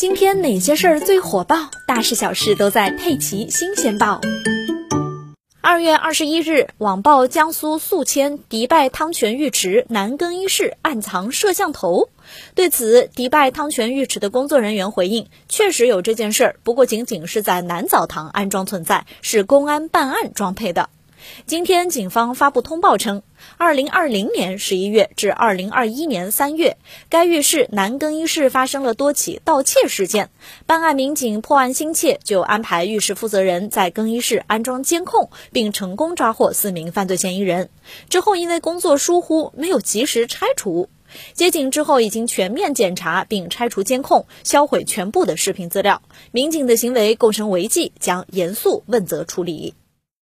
今天哪些事儿最火爆？大事小事都在《佩奇新鲜报》。二月二十一日，网曝江苏宿迁迪拜汤泉浴池男更衣室暗藏摄像头。对此，迪拜汤泉浴池的工作人员回应：确实有这件事儿，不过仅仅是在男澡堂安装存在，是公安办案装配的。今天，警方发布通报称，二零二零年十一月至二零二一年三月，该浴室男更衣室发生了多起盗窃事件。办案民警破案心切，就安排浴室负责人在更衣室安装监控，并成功抓获四名犯罪嫌疑人。之后，因为工作疏忽，没有及时拆除。接警之后，已经全面检查并拆除监控，销毁全部的视频资料。民警的行为构成违纪，将严肃问责处理。